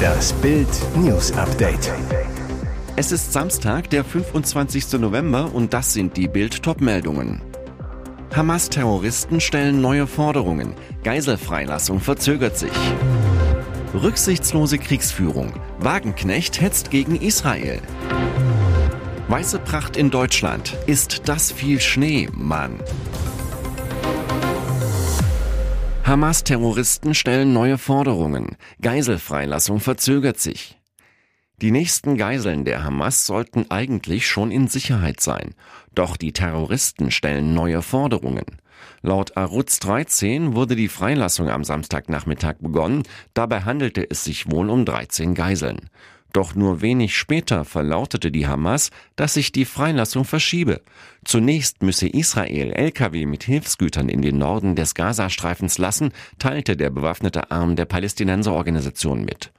Das Bild News Update. Es ist Samstag, der 25. November und das sind die Bild meldungen Hamas-Terroristen stellen neue Forderungen. Geiselfreilassung verzögert sich. Rücksichtslose Kriegsführung. Wagenknecht hetzt gegen Israel. Weiße Pracht in Deutschland. Ist das viel Schnee, Mann? Hamas-Terroristen stellen neue Forderungen. Geiselfreilassung verzögert sich. Die nächsten Geiseln der Hamas sollten eigentlich schon in Sicherheit sein. Doch die Terroristen stellen neue Forderungen. Laut Arutz 13 wurde die Freilassung am Samstagnachmittag begonnen. Dabei handelte es sich wohl um 13 Geiseln. Doch nur wenig später verlautete die Hamas, dass sich die Freilassung verschiebe. Zunächst müsse Israel Lkw mit Hilfsgütern in den Norden des Gazastreifens lassen, teilte der bewaffnete Arm der Palästinenserorganisation mit.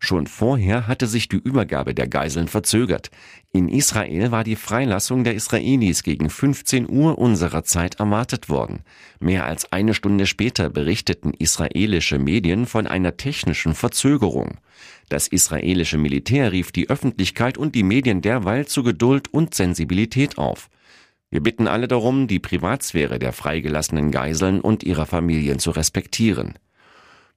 Schon vorher hatte sich die Übergabe der Geiseln verzögert. In Israel war die Freilassung der Israelis gegen 15 Uhr unserer Zeit erwartet worden. Mehr als eine Stunde später berichteten israelische Medien von einer technischen Verzögerung. Das israelische Militär rief die Öffentlichkeit und die Medien derweil zu Geduld und Sensibilität auf. Wir bitten alle darum, die Privatsphäre der freigelassenen Geiseln und ihrer Familien zu respektieren.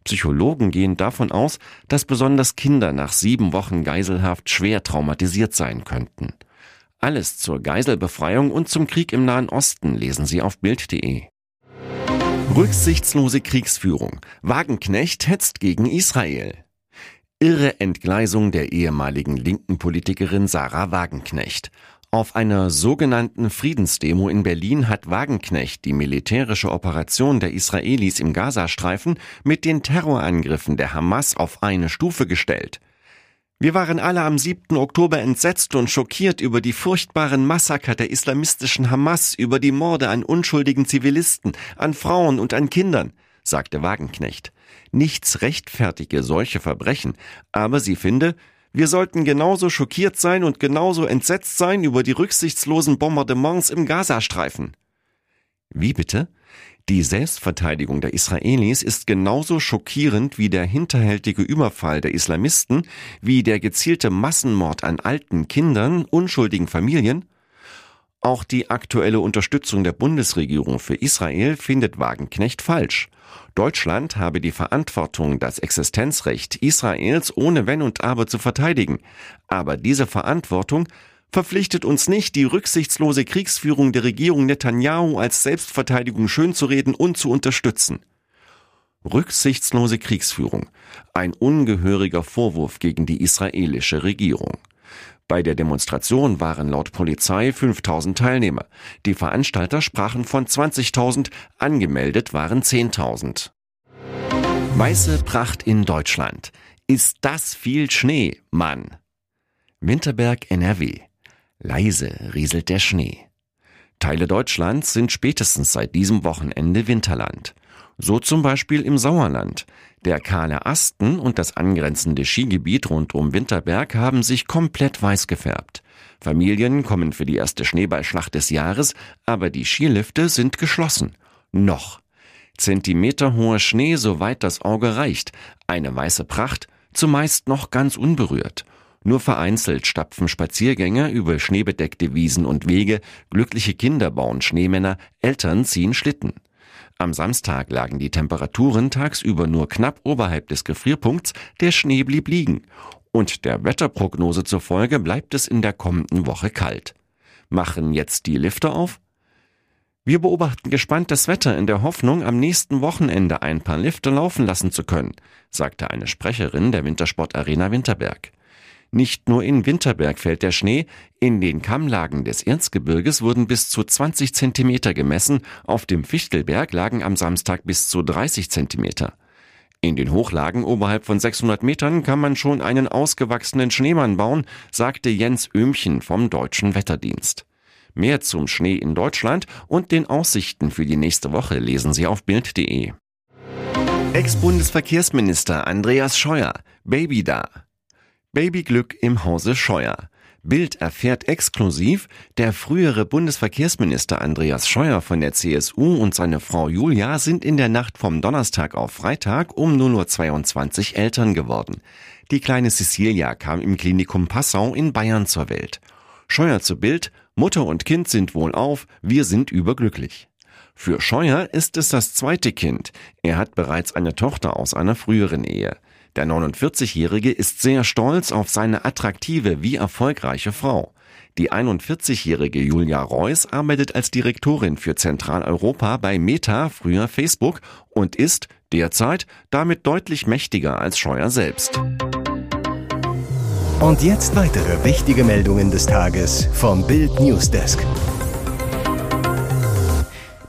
Psychologen gehen davon aus, dass besonders Kinder nach sieben Wochen Geiselhaft schwer traumatisiert sein könnten. Alles zur Geiselbefreiung und zum Krieg im Nahen Osten lesen Sie auf Bild.de. Rücksichtslose Kriegsführung. Wagenknecht hetzt gegen Israel. Irre Entgleisung der ehemaligen linken Politikerin Sarah Wagenknecht. Auf einer sogenannten Friedensdemo in Berlin hat Wagenknecht die militärische Operation der Israelis im Gazastreifen mit den Terrorangriffen der Hamas auf eine Stufe gestellt. Wir waren alle am 7. Oktober entsetzt und schockiert über die furchtbaren Massaker der islamistischen Hamas, über die Morde an unschuldigen Zivilisten, an Frauen und an Kindern, sagte Wagenknecht. Nichts rechtfertige solche Verbrechen, aber sie finde, wir sollten genauso schockiert sein und genauso entsetzt sein über die rücksichtslosen Bombardements im Gazastreifen. Wie bitte? Die Selbstverteidigung der Israelis ist genauso schockierend wie der hinterhältige Überfall der Islamisten, wie der gezielte Massenmord an alten Kindern, unschuldigen Familien? Auch die aktuelle Unterstützung der Bundesregierung für Israel findet Wagenknecht falsch. Deutschland habe die Verantwortung, das Existenzrecht Israels ohne Wenn und Aber zu verteidigen. Aber diese Verantwortung verpflichtet uns nicht, die rücksichtslose Kriegsführung der Regierung Netanyahu als Selbstverteidigung schönzureden und zu unterstützen. Rücksichtslose Kriegsführung. Ein ungehöriger Vorwurf gegen die israelische Regierung. Bei der Demonstration waren laut Polizei 5000 Teilnehmer. Die Veranstalter sprachen von 20.000, angemeldet waren 10.000. Weiße Pracht in Deutschland. Ist das viel Schnee, Mann? Winterberg, NRW. Leise rieselt der Schnee. Teile Deutschlands sind spätestens seit diesem Wochenende Winterland. So zum Beispiel im Sauerland. Der kahle Asten und das angrenzende Skigebiet rund um Winterberg haben sich komplett weiß gefärbt. Familien kommen für die erste Schneeballschlacht des Jahres, aber die Skilifte sind geschlossen. Noch. Zentimeterhoher Schnee, soweit das Auge reicht. Eine weiße Pracht, zumeist noch ganz unberührt. Nur vereinzelt stapfen Spaziergänger über schneebedeckte Wiesen und Wege, glückliche Kinder bauen Schneemänner, Eltern ziehen Schlitten. Am Samstag lagen die Temperaturen tagsüber nur knapp oberhalb des Gefrierpunkts, der Schnee blieb liegen. Und der Wetterprognose zufolge bleibt es in der kommenden Woche kalt. Machen jetzt die Lifte auf? Wir beobachten gespannt das Wetter in der Hoffnung, am nächsten Wochenende ein paar Lifte laufen lassen zu können, sagte eine Sprecherin der Wintersportarena Winterberg. Nicht nur in Winterberg fällt der Schnee, in den Kammlagen des Erzgebirges wurden bis zu 20 Zentimeter gemessen, auf dem Fichtelberg lagen am Samstag bis zu 30 Zentimeter. In den Hochlagen oberhalb von 600 Metern kann man schon einen ausgewachsenen Schneemann bauen, sagte Jens Öhmchen vom Deutschen Wetterdienst. Mehr zum Schnee in Deutschland und den Aussichten für die nächste Woche lesen Sie auf Bild.de. Ex-Bundesverkehrsminister Andreas Scheuer, Baby da. Babyglück im Hause Scheuer. Bild erfährt exklusiv, der frühere Bundesverkehrsminister Andreas Scheuer von der CSU und seine Frau Julia sind in der Nacht vom Donnerstag auf Freitag um 0.22 Uhr Eltern geworden. Die kleine Cecilia kam im Klinikum Passau in Bayern zur Welt. Scheuer zu Bild, Mutter und Kind sind wohlauf, wir sind überglücklich. Für Scheuer ist es das zweite Kind. Er hat bereits eine Tochter aus einer früheren Ehe. Der 49-Jährige ist sehr stolz auf seine attraktive wie erfolgreiche Frau. Die 41-jährige Julia Reuss arbeitet als Direktorin für Zentraleuropa bei Meta, früher Facebook, und ist derzeit damit deutlich mächtiger als Scheuer selbst. Und jetzt weitere wichtige Meldungen des Tages vom Bild Newsdesk.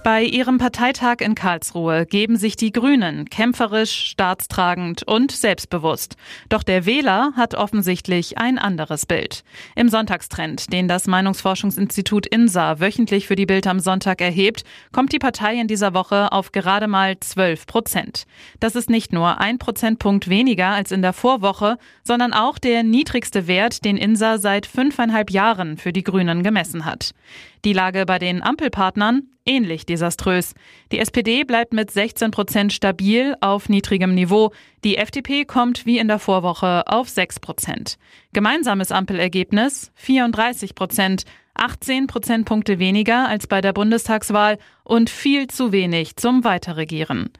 Bei ihrem Parteitag in Karlsruhe geben sich die Grünen kämpferisch, staatstragend und selbstbewusst. Doch der Wähler hat offensichtlich ein anderes Bild. Im Sonntagstrend, den das Meinungsforschungsinstitut INSA wöchentlich für die Bild am Sonntag erhebt, kommt die Partei in dieser Woche auf gerade mal 12 Prozent. Das ist nicht nur ein Prozentpunkt weniger als in der Vorwoche, sondern auch der niedrigste Wert, den INSA seit fünfeinhalb Jahren für die Grünen gemessen hat. Die Lage bei den Ampelpartnern ähnlich desaströs. Die SPD bleibt mit 16 Prozent stabil auf niedrigem Niveau. Die FDP kommt wie in der Vorwoche auf 6 Prozent. Gemeinsames Ampelergebnis 34 Prozent. 18 Prozentpunkte weniger als bei der Bundestagswahl und viel zu wenig zum Weiterregieren.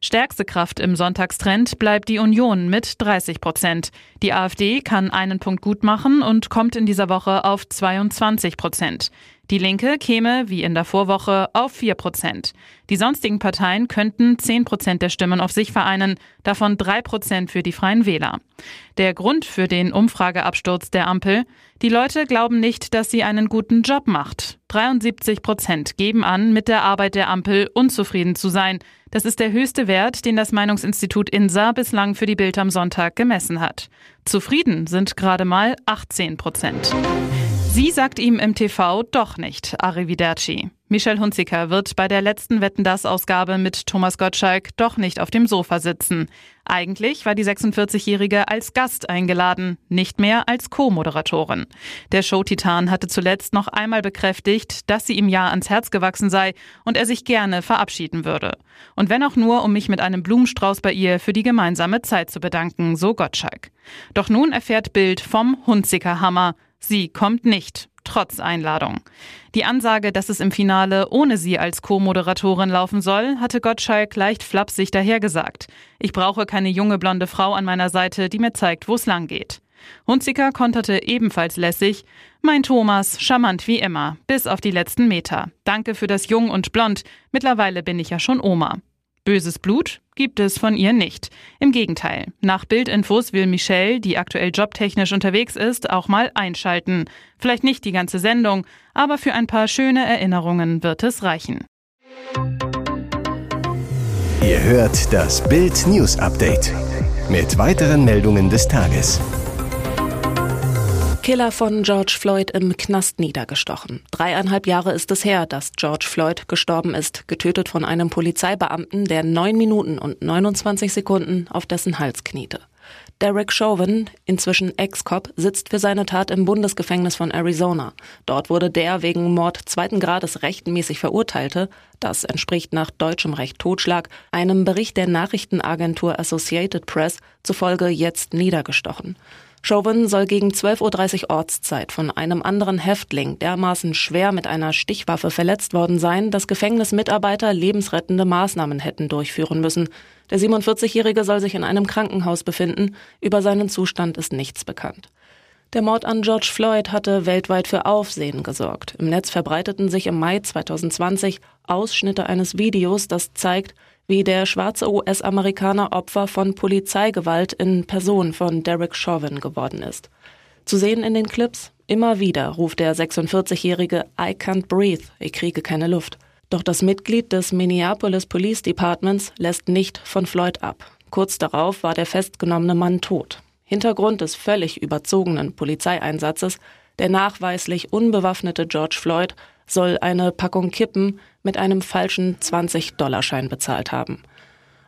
Stärkste Kraft im Sonntagstrend bleibt die Union mit 30 Prozent. Die AfD kann einen Punkt gut machen und kommt in dieser Woche auf 22 Prozent. Die Linke käme, wie in der Vorwoche, auf 4 Prozent. Die sonstigen Parteien könnten 10 Prozent der Stimmen auf sich vereinen, davon 3 Prozent für die Freien Wähler. Der Grund für den Umfrageabsturz der Ampel? Die Leute glauben nicht, dass sie einen guten Job macht. 73 Prozent geben an, mit der Arbeit der Ampel unzufrieden zu sein. Das ist der höchste Wert, den das Meinungsinstitut INSA bislang für die Bild am Sonntag gemessen hat. Zufrieden sind gerade mal 18 Prozent. Sie sagt ihm im TV doch nicht Arrivederci. Michel Hunziker wird bei der letzten Wetten das Ausgabe mit Thomas Gottschalk doch nicht auf dem Sofa sitzen. Eigentlich war die 46-Jährige als Gast eingeladen, nicht mehr als Co-Moderatorin. Der Showtitan hatte zuletzt noch einmal bekräftigt, dass sie ihm ja ans Herz gewachsen sei und er sich gerne verabschieden würde. Und wenn auch nur, um mich mit einem Blumenstrauß bei ihr für die gemeinsame Zeit zu bedanken, so Gottschalk. Doch nun erfährt Bild vom Hunziker Hammer. Sie kommt nicht, trotz Einladung. Die Ansage, dass es im Finale ohne sie als Co-Moderatorin laufen soll, hatte Gottschalk leicht flapsig dahergesagt. Ich brauche keine junge blonde Frau an meiner Seite, die mir zeigt, wo es lang geht. Hunziker konterte ebenfalls lässig. Mein Thomas, charmant wie immer, bis auf die letzten Meter. Danke für das Jung und Blond. Mittlerweile bin ich ja schon Oma. Böses Blut gibt es von ihr nicht. Im Gegenteil. Nach Bildinfos will Michelle, die aktuell jobtechnisch unterwegs ist, auch mal einschalten. Vielleicht nicht die ganze Sendung, aber für ein paar schöne Erinnerungen wird es reichen. Ihr hört das Bild News Update mit weiteren Meldungen des Tages. Killer von George Floyd im Knast niedergestochen. Dreieinhalb Jahre ist es her, dass George Floyd gestorben ist, getötet von einem Polizeibeamten, der neun Minuten und 29 Sekunden auf dessen Hals kniete. Derek Chauvin, inzwischen Ex-Cop, sitzt für seine Tat im Bundesgefängnis von Arizona. Dort wurde der wegen Mord zweiten Grades rechtmäßig verurteilte, das entspricht nach deutschem Recht Totschlag, einem Bericht der Nachrichtenagentur Associated Press zufolge jetzt niedergestochen. Chauvin soll gegen 12.30 Uhr Ortszeit von einem anderen Häftling dermaßen schwer mit einer Stichwaffe verletzt worden sein, dass Gefängnismitarbeiter lebensrettende Maßnahmen hätten durchführen müssen. Der 47-Jährige soll sich in einem Krankenhaus befinden. Über seinen Zustand ist nichts bekannt. Der Mord an George Floyd hatte weltweit für Aufsehen gesorgt. Im Netz verbreiteten sich im Mai 2020 Ausschnitte eines Videos, das zeigt, wie der schwarze US-Amerikaner Opfer von Polizeigewalt in Person von Derek Chauvin geworden ist. Zu sehen in den Clips, immer wieder ruft der 46-jährige I can't breathe, ich kriege keine Luft. Doch das Mitglied des Minneapolis Police Departments lässt nicht von Floyd ab. Kurz darauf war der festgenommene Mann tot. Hintergrund des völlig überzogenen Polizeieinsatzes, der nachweislich unbewaffnete George Floyd soll eine Packung Kippen mit einem falschen 20-Dollarschein bezahlt haben.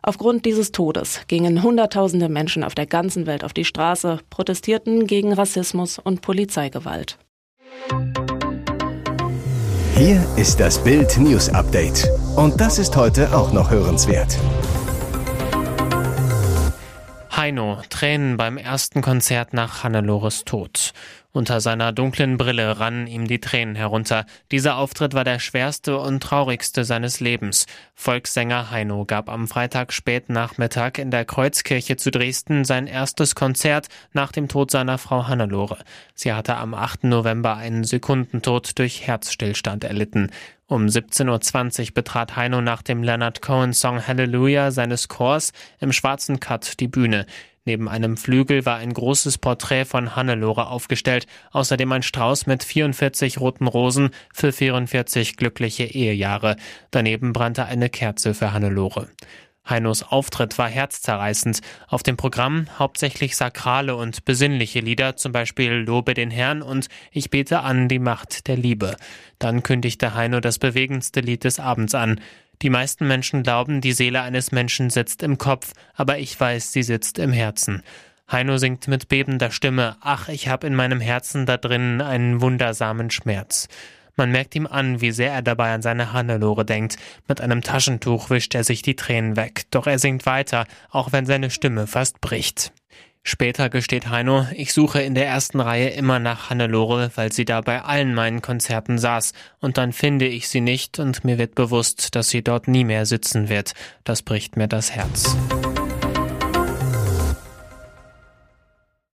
Aufgrund dieses Todes gingen Hunderttausende Menschen auf der ganzen Welt auf die Straße, protestierten gegen Rassismus und Polizeigewalt. Hier ist das Bild News Update. Und das ist heute auch noch hörenswert. Heino, Tränen beim ersten Konzert nach Hannelores Tod. Unter seiner dunklen Brille rannen ihm die Tränen herunter. Dieser Auftritt war der schwerste und traurigste seines Lebens. Volkssänger Heino gab am Freitag spät Nachmittag in der Kreuzkirche zu Dresden sein erstes Konzert nach dem Tod seiner Frau Hannelore. Sie hatte am 8. November einen Sekundentod durch Herzstillstand erlitten. Um 17.20 Uhr betrat Heino nach dem Leonard Cohen Song Hallelujah seines Chors im schwarzen Cut die Bühne. Neben einem Flügel war ein großes Porträt von Hannelore aufgestellt, außerdem ein Strauß mit 44 roten Rosen für 44 glückliche Ehejahre. Daneben brannte eine Kerze für Hannelore. Heinos Auftritt war herzzerreißend. Auf dem Programm hauptsächlich sakrale und besinnliche Lieder, zum Beispiel Lobe den Herrn und Ich bete an die Macht der Liebe. Dann kündigte Heino das bewegendste Lied des Abends an. Die meisten Menschen glauben, die Seele eines Menschen sitzt im Kopf, aber ich weiß, sie sitzt im Herzen. Heino singt mit bebender Stimme, ach, ich hab in meinem Herzen da drinnen einen wundersamen Schmerz. Man merkt ihm an, wie sehr er dabei an seine Hannelore denkt. Mit einem Taschentuch wischt er sich die Tränen weg, doch er singt weiter, auch wenn seine Stimme fast bricht. Später gesteht Heino, ich suche in der ersten Reihe immer nach Hannelore, weil sie da bei allen meinen Konzerten saß, und dann finde ich sie nicht und mir wird bewusst, dass sie dort nie mehr sitzen wird. Das bricht mir das Herz.